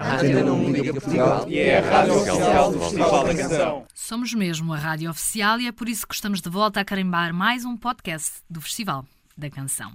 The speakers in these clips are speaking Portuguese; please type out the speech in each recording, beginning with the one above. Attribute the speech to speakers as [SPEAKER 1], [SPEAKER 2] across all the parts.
[SPEAKER 1] Antena 1 Liga Portugal
[SPEAKER 2] e é a rádio oficial do Festival da Canção.
[SPEAKER 3] Somos mesmo a rádio oficial e é por isso que estamos de volta a carimbar mais um podcast do Festival da Canção.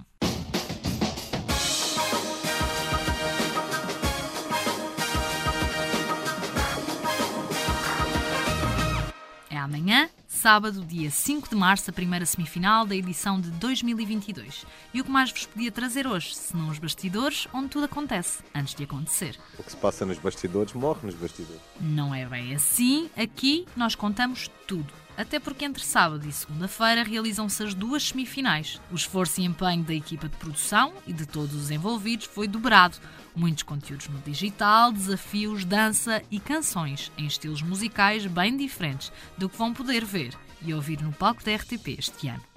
[SPEAKER 3] É amanhã, sábado, dia 5 de março, a primeira semifinal da edição de 2022. E o que mais vos podia trazer hoje, se não os bastidores, onde tudo acontece, antes de acontecer.
[SPEAKER 4] O que se passa nos bastidores morre nos bastidores.
[SPEAKER 3] Não é bem assim. Aqui nós contamos tudo. Até porque entre sábado e segunda-feira realizam-se as duas semifinais. O esforço e empenho da equipa de produção e de todos os envolvidos foi dobrado. Muitos conteúdos no digital, desafios, dança e canções em estilos musicais bem diferentes do que vão poder ver e ouvir no palco da RTP este ano.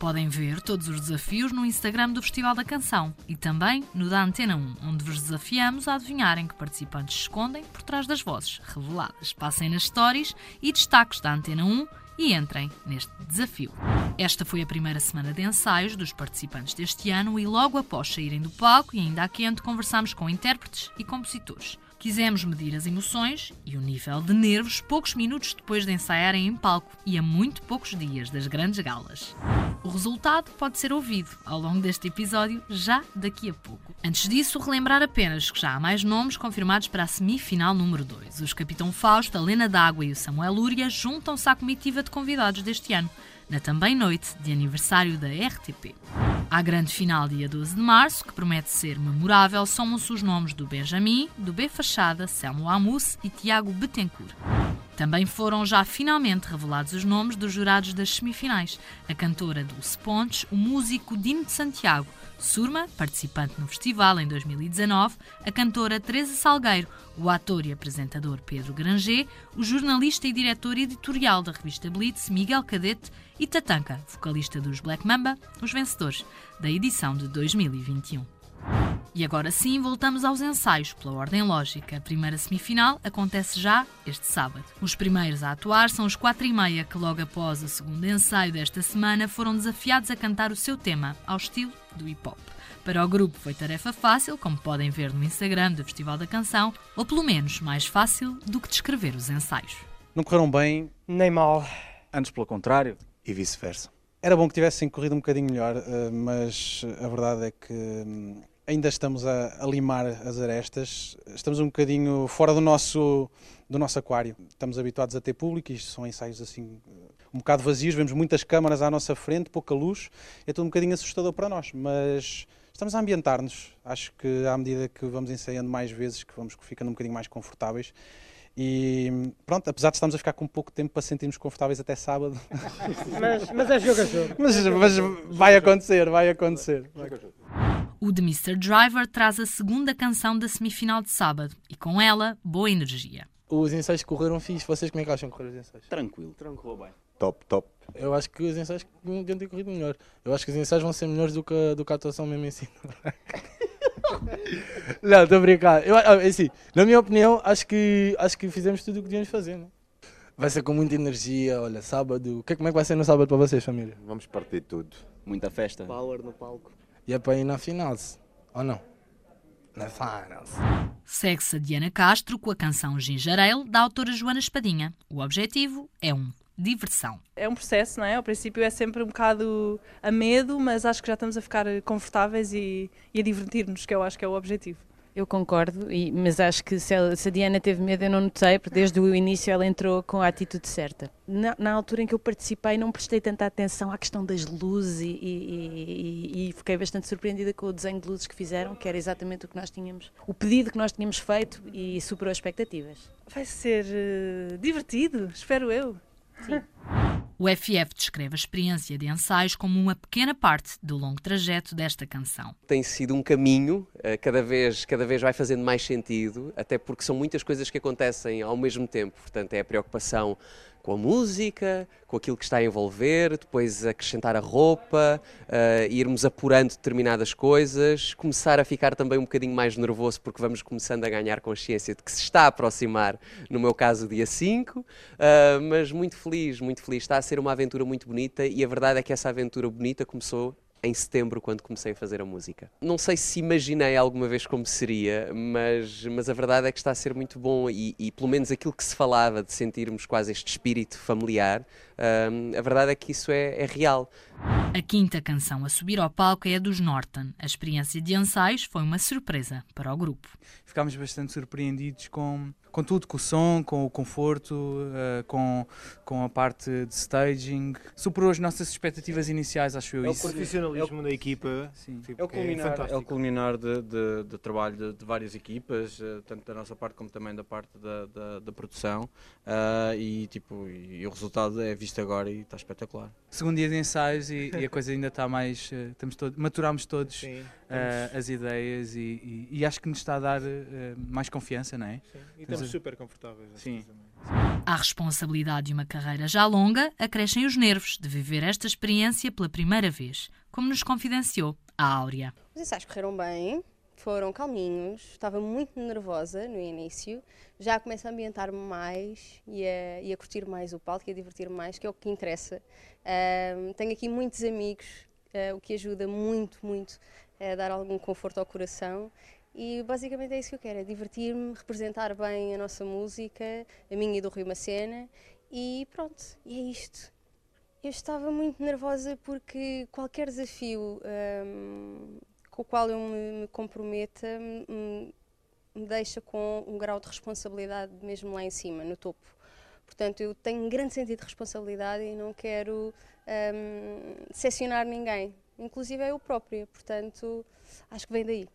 [SPEAKER 3] Podem ver todos os desafios no Instagram do Festival da Canção e também no da Antena 1, onde vos desafiamos a adivinharem que participantes se escondem por trás das vozes reveladas. Passem nas stories e destaques da Antena 1 e entrem neste desafio. Esta foi a primeira semana de ensaios dos participantes deste ano e logo após saírem do palco e ainda a quente conversamos com intérpretes e compositores. Quisemos medir as emoções e o nível de nervos poucos minutos depois de ensaiarem em palco e a muito poucos dias das grandes galas. O resultado pode ser ouvido ao longo deste episódio já daqui a pouco. Antes disso, relembrar apenas que já há mais nomes confirmados para a semifinal número 2. Os Capitão Fausto, a Lena D'Água e o Samuel Lúria juntam-se à comitiva de convidados deste ano, na também noite de aniversário da RTP. À grande final, dia 12 de março, que promete ser memorável, somam-se os nomes do Benjamin, do B Fachada, Selmo Amus e Tiago Betancourt. Também foram já finalmente revelados os nomes dos jurados das semifinais: a cantora Dulce Pontes, o músico Dino de Santiago, Surma, participante no festival em 2019, a cantora Teresa Salgueiro, o ator e apresentador Pedro Granger, o jornalista e diretor editorial da revista Blitz Miguel Cadete e Tatanka, vocalista dos Black Mamba, os vencedores da edição de 2021. E agora sim, voltamos aos ensaios, pela ordem lógica. A primeira semifinal acontece já este sábado. Os primeiros a atuar são os quatro e meia, que logo após o segundo ensaio desta semana foram desafiados a cantar o seu tema, ao estilo do hip-hop. Para o grupo foi tarefa fácil, como podem ver no Instagram do Festival da Canção, ou pelo menos mais fácil do que descrever os ensaios.
[SPEAKER 5] Não correram bem,
[SPEAKER 6] Nem mal.
[SPEAKER 5] antes pelo contrário.
[SPEAKER 4] E vice-versa.
[SPEAKER 5] Era bom que tivessem corrido um bocadinho melhor, eh, mas a verdade é que hum, ainda estamos a, a limar as arestas. Estamos um bocadinho fora do nosso, do nosso aquário. Estamos habituados a ter público e isto são ensaios assim um bocado vazios. Vemos muitas câmaras à nossa frente, pouca luz. É tudo um bocadinho assustador para nós, mas estamos a ambientar-nos. Acho que à medida que vamos ensaiando mais vezes, que vamos ficando um bocadinho mais confortáveis. E pronto, apesar de estarmos a ficar com pouco tempo para sentirmos confortáveis até sábado,
[SPEAKER 6] Mas, mas é jogo a jogo.
[SPEAKER 5] mas, mas vai acontecer, vai acontecer. Vai acontecer.
[SPEAKER 3] O The Mr. Driver traz a segunda canção da semifinal de sábado e com ela, boa energia.
[SPEAKER 7] Os ensaios correram fixe. Vocês como é que acham que correram os ensaios?
[SPEAKER 2] Tranquilo, tranquilo bem.
[SPEAKER 4] Top, top.
[SPEAKER 7] Eu acho que os ensaios deviam ter corrido melhor. Eu acho que os ensaios vão ser melhores do que, a- do que a atuação mesmo em si. Não, estou a brincar. Eu, ah, assim, na minha opinião, acho que, acho que fizemos tudo o que devíamos fazer. Né? Vai ser com muita energia. Olha, sábado. O que, é- como é que vai ser no sábado para vocês, família?
[SPEAKER 4] Vamos partir tudo.
[SPEAKER 2] Muita festa.
[SPEAKER 6] Power no palco.
[SPEAKER 7] E é para ir na final, ou não? Na finals.
[SPEAKER 3] Segue-se a Diana Castro com a canção Ginger Ale, da autora Joana Espadinha. O objetivo é um, diversão.
[SPEAKER 8] É um processo, não é? Ao princípio é sempre um bocado a medo, mas acho que já estamos a ficar confortáveis e, e a divertir-nos, que eu acho que é o objetivo.
[SPEAKER 9] Eu concordo, e- mas acho que se, ela- se a Diana teve medo, eu não notei, porque desde o início ela entrou com a atitude certa. Na, na altura em que eu participei, não prestei tanta atenção à questão das luzes e, e- e- e fiquei bastante surpreendida com o desenho de luzes que fizeram, que era exatamente o que nós tínhamos, o pedido que nós tínhamos feito e superou as expectativas.
[SPEAKER 8] Vai ser eh, divertido, espero eu.
[SPEAKER 3] O FF descreve a experiência de ensaios como uma pequena parte do longo trajeto desta canção.
[SPEAKER 10] tem sido um caminho, eh, cada vez, cada vez vai fazendo mais sentido, até porque são muitas coisas que acontecem ao mesmo tempo. Portanto, é a preocupação com a música, com aquilo que está a envolver, depois acrescentar a roupa, eh, irmos apurando determinadas coisas, começar a ficar também um bocadinho mais nervoso porque vamos começando a ganhar consciência de que se está a aproximar, no meu caso, dia 5, eh, mas muito feliz, muito feliz. Está a ser uma aventura muito bonita e a verdade é que essa aventura bonita começou em setembro, quando comecei a fazer a música. Não sei se imaginei alguma vez como seria, mas, mas a verdade é que está a ser muito bom e, e pelo menos aquilo que se falava de sentirmos quase este espírito familiar, hum, a verdade é que isso é, é real.
[SPEAKER 3] A quinta canção a subir ao palco é a dos Norton. A experiência de ensaios foi uma surpresa para o grupo.
[SPEAKER 11] Ficámos bastante surpreendidos com, com tudo, com o som, com o conforto, uh, com, com a parte de staging. Superou as nossas expectativas iniciais, acho eu.
[SPEAKER 12] É o
[SPEAKER 11] isso.
[SPEAKER 12] profissionalismo
[SPEAKER 11] É
[SPEAKER 12] da equipa.
[SPEAKER 11] Sim.
[SPEAKER 12] Tipo,
[SPEAKER 13] É o
[SPEAKER 12] é
[SPEAKER 13] culminar, é o
[SPEAKER 12] fantástico.
[SPEAKER 13] culminar de, de- de trabalho de, de várias equipas, eh, tanto da nossa parte como também da parte da, da- da produção. ah, e, tipo, e o resultado é visto agora e está espetacular.
[SPEAKER 11] Segundo dia de ensaios e, e a coisa ainda está mais. uh, estamos todos, maturámos todos
[SPEAKER 12] Sim,
[SPEAKER 11] uh,
[SPEAKER 12] estamos-
[SPEAKER 11] as ideias e, e- e acho que nos está a dar uh, mais confiança, não é?
[SPEAKER 12] Sim, e estamos
[SPEAKER 11] uh,
[SPEAKER 12] super confortáveis.
[SPEAKER 11] Sim.
[SPEAKER 3] À responsabilidade de uma carreira já longa, acrescem os nervos de viver esta experiência pela primeira vez, como nos confidenciou a Áurea.
[SPEAKER 14] Os ensaios correram bem, foram calminhos, estava muito nervosa no início, já começo a ambientar-me mais e a, e a curtir mais o palco e a divertir-me mais, que é o que interessa. Ahm, tenho aqui muitos amigos, ah, o que ajuda muito, muito a dar algum conforto ao coração. E basicamente é isso que eu quero, é divertir-me, representar bem a nossa música, a minha e do Rio Macena, e pronto, e é isto. Eu estava muito nervosa porque qualquer desafio com o qual eu me, me comprometa me, me deixa com um grau de responsabilidade mesmo lá em cima, no topo. Portanto, eu tenho um grande sentido de responsabilidade e não quero ahm, decepcionar ninguém, inclusive eu própria. Portanto, acho que vem daí.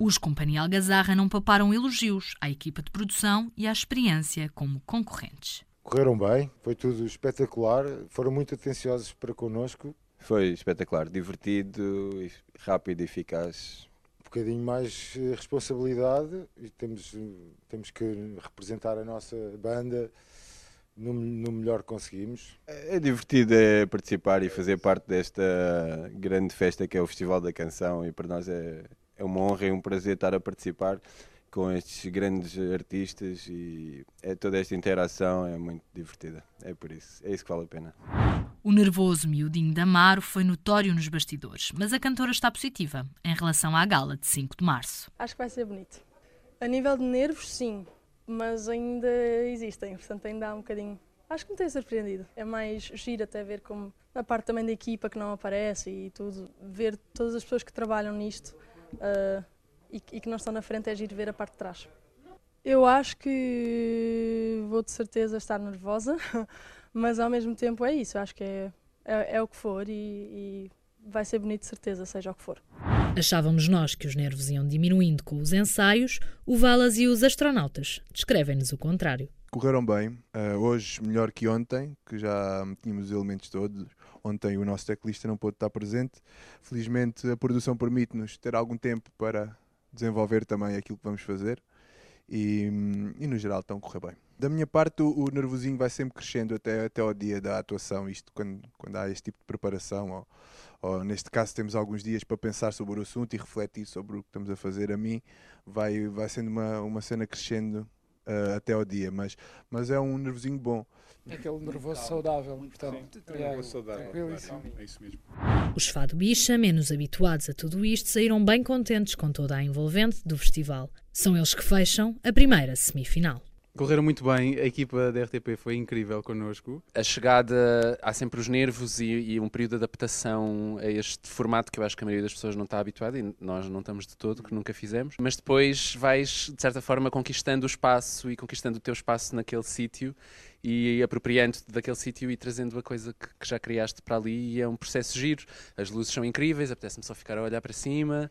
[SPEAKER 3] Os Companhia Algazarra não paparam elogios à equipa de produção e à experiência como concorrentes.
[SPEAKER 15] Correram bem, foi tudo espetacular, foram muito atenciosos para connosco.
[SPEAKER 4] Foi espetacular, divertido, rápido e eficaz.
[SPEAKER 15] Um bocadinho mais eh, responsabilidade e temos, eh, temos que representar a nossa banda no, no melhor que conseguimos.
[SPEAKER 4] É divertido é participar e fazer parte desta grande festa que é o Festival da Canção e para nós é, é uma honra e um prazer estar a participar com estes grandes artistas e é toda esta interação é muito divertida. É por isso, é isso que vale a pena.
[SPEAKER 3] O nervoso miudinho da Amaro foi notório nos bastidores, mas a cantora está positiva em relação à gala de 5 de março.
[SPEAKER 8] Acho que vai ser bonito. A nível de nervos, sim, mas ainda existem, portanto ainda há um bocadinho. Acho que me tem surpreendido. É mais giro até ver como a parte também da equipa que não aparece e tudo, ver todas as pessoas que trabalham nisto ah, e, que- e que não estão na frente é giro ver a parte de trás. Eu acho que vou de certeza estar nervosa, mas ao mesmo tempo é isso, acho que é, é, é o que for e, e vai ser bonito de certeza, seja o que for.
[SPEAKER 3] Achávamos nós que os nervos iam diminuindo com os ensaios, o Valas e os astronautas descrevem-nos o contrário.
[SPEAKER 16] Correram bem, eh, hoje melhor que ontem, que já tínhamos os elementos todos. Ontem o nosso teclista não pôde estar presente. Felizmente a produção permite-nos ter algum tempo para desenvolver também aquilo que vamos fazer e, e no geral estão a correr bem. Da minha parte o, o nervosinho vai sempre crescendo até, até ao dia da atuação, isto quando, quando há este tipo de preparação ou, ou neste caso temos alguns dias para pensar sobre o assunto e refletir sobre o que estamos a fazer. A mim vai, vai sendo uma, uma cena crescendo eh, até ao dia, mas, mas é um nervosinho bom.
[SPEAKER 17] Aquele nervoso saudável, portanto, é,
[SPEAKER 12] nervoso saudável, claro, é isso mesmo.
[SPEAKER 3] Os Fado Bicha, menos habituados a tudo isto, saíram bem contentes com toda a envolvente do festival. São eles que fecham a primeira semifinal.
[SPEAKER 11] Correram muito bem, a equipa da RTP foi incrível connosco.
[SPEAKER 18] A chegada, há sempre os nervos e, e um período de adaptação a este formato que eu acho que a maioria das pessoas não está habituada e nós não estamos de todo, que nunca fizemos. Mas depois vais, de certa forma, conquistando o espaço e conquistando o teu espaço naquele sítio e apropriando-te daquele sítio e trazendo a coisa que, que já criaste para ali e é um processo giro. As luzes são incríveis, apetece-me só ficar a olhar para cima.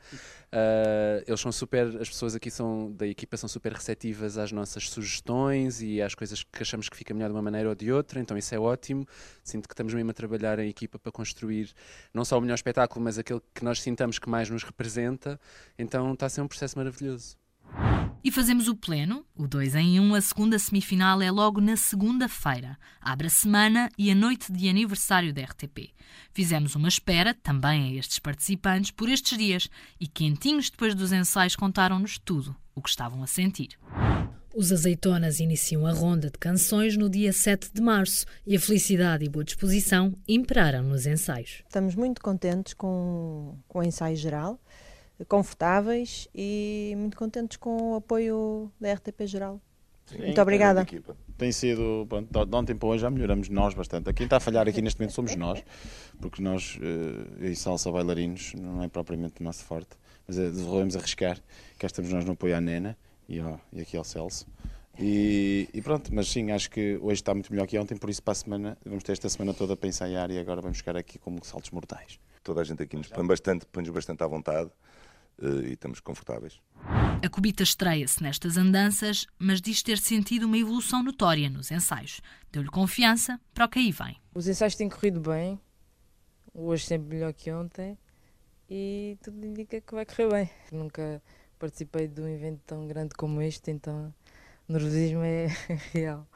[SPEAKER 18] Ah, eles são super, as pessoas aqui são da equipa são super receptivas às nossas sugestões e às coisas que achamos que fica melhor de uma maneira ou de outra, então isso é ótimo. Sinto que estamos mesmo a trabalhar em equipa para construir não só o melhor espetáculo, mas aquele que nós sintamos que mais nos representa. Então está a ser um processo maravilhoso.
[SPEAKER 3] E fazemos o pleno, o 2 em 1, a segunda semifinal é logo na segunda-feira. Abre a semana e a noite de aniversário da RTP. Fizemos uma espera, também a estes participantes, por estes dias e quentinhos depois dos ensaios contaram-nos tudo o que estavam a sentir. Os Azeitonas iniciam a ronda de canções no dia 7 de março e a felicidade e boa disposição imperaram nos ensaios.
[SPEAKER 12] Estamos muito contentes com, com o ensaio geral, confortáveis e muito contentes com o apoio da RTP Geral.
[SPEAKER 19] Sim,
[SPEAKER 12] muito obrigada.
[SPEAKER 19] Tem sido, pronto, de ontem para hoje já melhoramos nós bastante. Quem está a falhar aqui neste momento somos nós, porque nós, uh, e salsa bailarinos, não é propriamente o nosso forte, mas uh, devemos arriscar. Cá estamos nós no apoio à Nena e, ao, e aqui ao Celso. E, e, pronto, mas sim, acho que hoje está muito melhor que ontem, por isso para a semana, vamos ter esta semana toda para ensaiar e agora vamos ficar aqui como saltos mortais.
[SPEAKER 20] Toda a gente aqui nos põe bastante, põe-nos bastante à vontade e estamos confortáveis.
[SPEAKER 3] A Cubita estreia-se nestas andanças, mas diz ter sentido uma evolução notória nos ensaios. Deu-lhe confiança para o que aí vem.
[SPEAKER 21] Os ensaios têm corrido bem, hoje sempre melhor que ontem e tudo indica que vai correr bem. Nunca participei de um evento tão grande como este, então o nervosismo é real.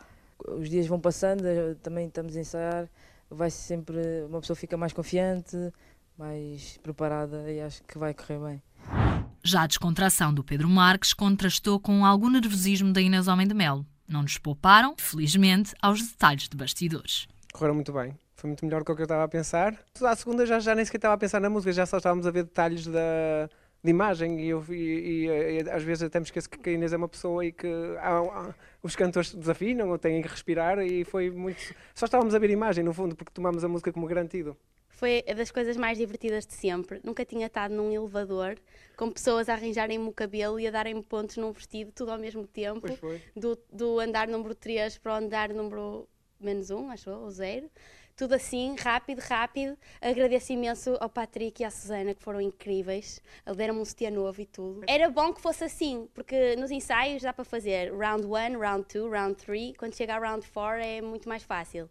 [SPEAKER 21] Os dias vão passando, também estamos a ensaiar, vai sempre, uma pessoa fica mais confiante, mais preparada e acho que vai correr bem.
[SPEAKER 3] Já a descontração do Pedro Marques contrastou com algum nervosismo da Inês Homem de Melo. Não nos pouparam, felizmente, aos detalhes de bastidores.
[SPEAKER 22] Correram muito bem. Foi muito melhor do que eu estava a pensar. À segunda já, já nem sequer estava a pensar na música, já só estávamos a ver detalhes da, de imagem e, eu, e, e, e às vezes até me esqueço que a Inês é uma pessoa e que há, há, os cantores desafinam ou têm que respirar e foi muito... Só estávamos a ver imagem, no fundo, porque tomámos a música como garantido.
[SPEAKER 14] Foi das coisas mais divertidas de sempre. Nunca tinha estado num elevador com pessoas a arranjarem-me o cabelo e a darem-me pontos num vestido, tudo ao mesmo tempo. Do, do andar número 3 para o andar número menos 1, acho ou 0 tudo assim, rápido, rápido. Agradeço imenso ao Patrick e à Susana, que foram incríveis. Deram-me um sutiã novo e tudo. Era bom que fosse assim, porque nos ensaios dá para fazer round 1, round 2, round 3. Quando chega a round 4 é muito mais fácil.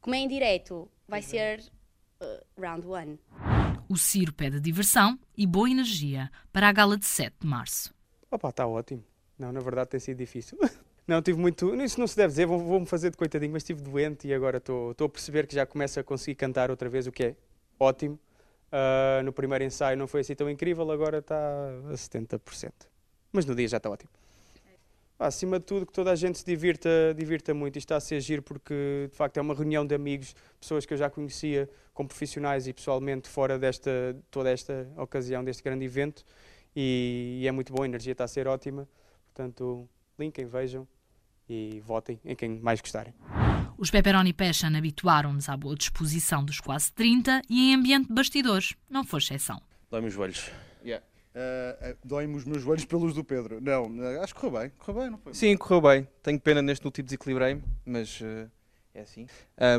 [SPEAKER 14] Como é em direto, vai ser uh, round 1.
[SPEAKER 3] O Ciro pede diversão e boa energia para a gala de 7 de março.
[SPEAKER 22] Opa, está ótimo. Não, na verdade tem sido difícil. Não, tive muito. Isso não se deve dizer, vou-me fazer de coitadinho, mas estive doente e agora estou a perceber que já começo a conseguir cantar outra vez, o que é ótimo. Uh, no primeiro ensaio não foi assim tão incrível, agora está a 70%. Mas no dia já está ótimo. Acima de tudo, que toda a gente se divirta, divirta muito. Isto está a ser giro porque, de facto, é uma reunião de amigos, pessoas que eu já conhecia como profissionais e pessoalmente fora desta toda esta ocasião, deste grande evento. E, e é muito bom, a energia está a ser ótima. Portanto, linkem, vejam e votem em quem mais gostarem.
[SPEAKER 3] Os Pepperoni Passion habituaram-nos à boa disposição dos quase 30 e em ambiente de bastidores não foi exceção.
[SPEAKER 2] Dói-me os joelhos.
[SPEAKER 23] Uh, uh, Dói-me os meus joelhos pelos do Pedro. Não, uh, acho que correu bem. Correu bem, não foi?
[SPEAKER 24] Sim, correu bem. Tenho pena neste último desequilibrei-me, mas é assim.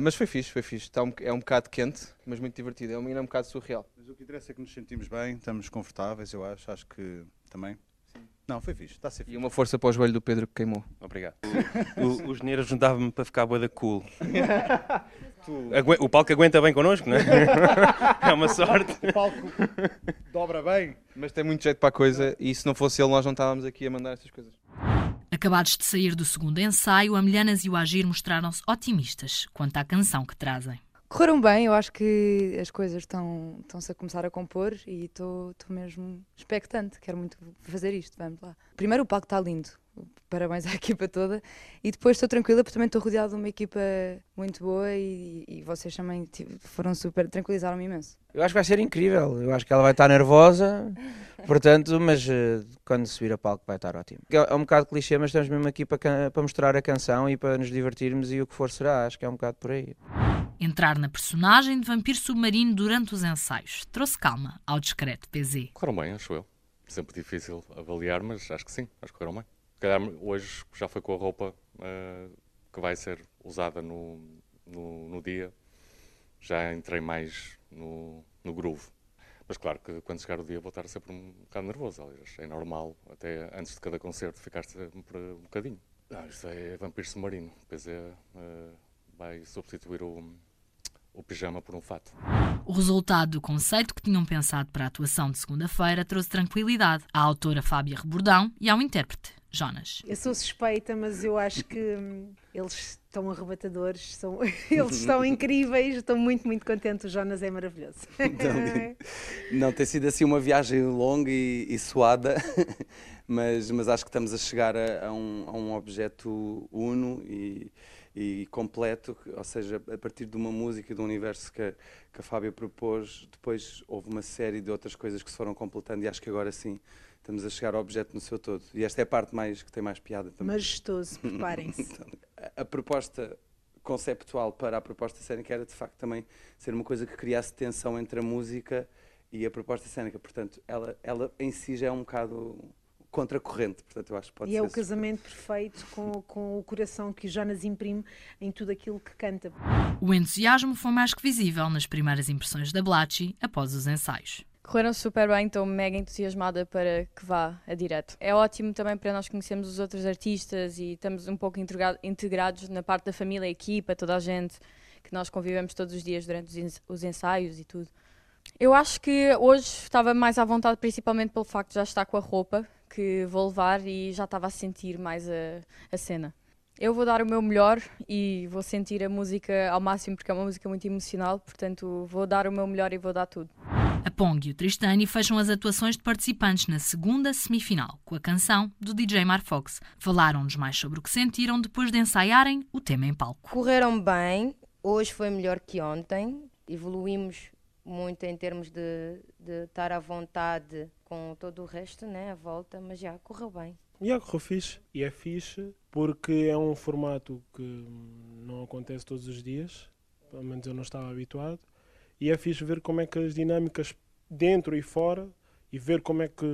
[SPEAKER 24] mas foi fixe, foi fixe. Está um, é um bocado quente, mas muito divertido. É um, é um bocado surreal.
[SPEAKER 23] Mas o que interessa é que nos sentimos bem, estamos confortáveis, eu acho. Acho que também. Não, foi fixe, está a ser fixe.
[SPEAKER 24] E uma força para o joelho do Pedro que queimou.
[SPEAKER 2] Obrigado. O, o, os nervos davam-me para ficar boa da cool. o palco aguenta bem connosco, não é? É uma sorte.
[SPEAKER 23] O palco dobra bem.
[SPEAKER 24] Mas tem muito jeito para a coisa e se não fosse ele nós não estávamos aqui a mandar estas coisas.
[SPEAKER 3] Acabados de sair do segundo ensaio, a Milhanas e o Agir mostraram-se otimistas quanto à canção que trazem.
[SPEAKER 25] Correram bem, eu acho que as coisas estão, estão-se a começar a compor e estou mesmo expectante, quero muito fazer isto, vamos lá. Primeiro o palco está lindo, parabéns à equipa toda, e depois estou tranquila porque também estou rodeada de uma equipa muito boa e, e vocês também foram super, tranquilizaram-me imenso.
[SPEAKER 26] Eu acho que vai ser incrível, eu acho que ela vai estar nervosa, portanto, mas uh, quando subir a palco vai estar ótimo. É, é um bocado clichê, mas estamos mesmo aqui para, para mostrar a canção e para nos divertirmos e o que for será, acho que é um bocado por aí.
[SPEAKER 3] Entrar na personagem de vampiro submarino durante os ensaios trouxe calma ao discreto PZ.
[SPEAKER 27] Correram bem, acho eu. Sempre difícil avaliar, mas acho que sim, acho que correram bem. Se calhar hoje já foi com a roupa uh, que vai ser usada no, no, no, dia, já entrei mais no, no groove. Mas claro que quando chegar o dia vou estar sempre um bocado nervoso, aliás, é normal, até antes de cada concerto ficar sempre um bocadinho. Ah, isto é Vampiro Submarino, depois é, uh, vai substituir o, o pijama por um fato.
[SPEAKER 3] O resultado do conceito que tinham pensado para a atuação de segunda-feira trouxe tranquilidade à autora Fábia Rebordão e ao intérprete Jonas.
[SPEAKER 28] Eu sou suspeita, mas eu acho que hum, eles estão arrebatadores, são, eles estão incríveis, estou muito, muito contente. O Jonas é maravilhoso.
[SPEAKER 23] Não, não, tem sido assim uma viagem longa e, e suada, mas, mas acho que estamos a chegar a, a, um, a um objeto uno e, e completo, ou seja, a partir de uma música e do universo que, que a Fábia propôs, depois houve uma série de outras coisas que se foram completando e acho que agora sim estamos a chegar ao objeto no seu todo. E esta é a parte mais que tem mais piada também.
[SPEAKER 28] Majestoso, preparem-se.
[SPEAKER 23] Então, a, a proposta conceptual para a proposta cénica era de facto também ser uma coisa que criasse tensão entre a música e a proposta cénica. Portanto, ela, ela em si já é um bocado contracorrente, portanto eu acho que pode
[SPEAKER 28] e
[SPEAKER 23] ser.
[SPEAKER 28] é o casamento perfeito com, com o coração que o Jonas imprime em tudo aquilo que canta.
[SPEAKER 3] O entusiasmo foi mais que visível nas primeiras impressões da Blatchy após os ensaios.
[SPEAKER 29] Correram super bem, estou mega entusiasmada para que vá a direto. É ótimo também para nós conhecermos os outros artistas e estamos um pouco integrados na parte da família, equipa, toda a gente, que nós convivemos todos os dias durante os ensaios e tudo. Eu acho que hoje estava mais à vontade, principalmente pelo facto de já estar com a roupa que vou levar e já estava a sentir mais a, a cena. Eu vou dar o meu melhor e vou sentir a música ao máximo porque é uma música muito emocional, portanto vou dar o meu melhor e vou dar tudo.
[SPEAKER 3] A Pong e o Tristani fecham as atuações de participantes na segunda semifinal, com a canção do DJ Mar Fox. Falaram-nos mais sobre o que sentiram depois de ensaiarem o tema em palco.
[SPEAKER 30] Correram bem, hoje foi melhor que ontem, evoluímos muito em termos de, de estar à vontade com todo o resto, né, a volta, mas já correu bem.
[SPEAKER 31] Já correu fixe, e é fixe porque é um formato que não acontece todos os dias, pelo menos eu não estava habituado e é fixe ver como é que as dinâmicas dentro e fora e ver como é que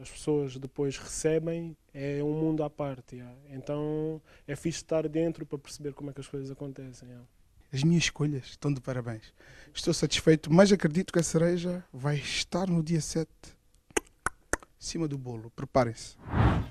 [SPEAKER 31] as pessoas depois recebem é um mundo à parte. Yeah. Então é fixe estar dentro para perceber como é que as coisas acontecem. Yeah.
[SPEAKER 32] As minhas escolhas estão de parabéns. Estou satisfeito, mas acredito que a cereja vai estar no dia 7 em cima do bolo. Preparem-se.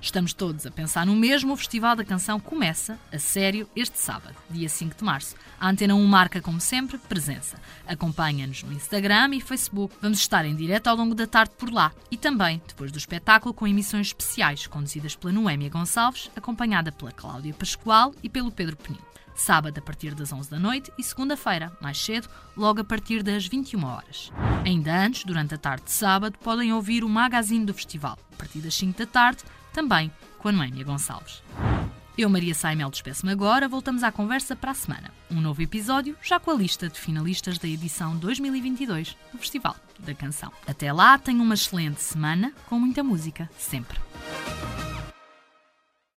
[SPEAKER 3] Estamos todos a pensar no mesmo. O Festival da Canção começa, a sério, este sábado, dia 5 de março. A Antena 1 marca, como sempre, presença. Acompanha-nos no Instagram e Facebook. Vamos estar em direto ao longo da tarde por lá. E também, depois do espetáculo, com emissões especiais, conduzidas pela Noémia Gonçalves, acompanhada pela Cláudia Pascoal e pelo Pedro Peninho sábado a partir das 11 da noite e segunda-feira, mais cedo, logo a partir das 21 horas. Ainda antes, durante a tarde de sábado, podem ouvir o magazine do festival, a partir das 5 da tarde, também com a Noémia Gonçalves. Eu, Maria Saimel, despeço-me agora. Voltamos à conversa para a semana. Um novo episódio, já com a lista de finalistas da edição 2022 do Festival da Canção. Até lá, tenham uma excelente semana, com muita música, sempre.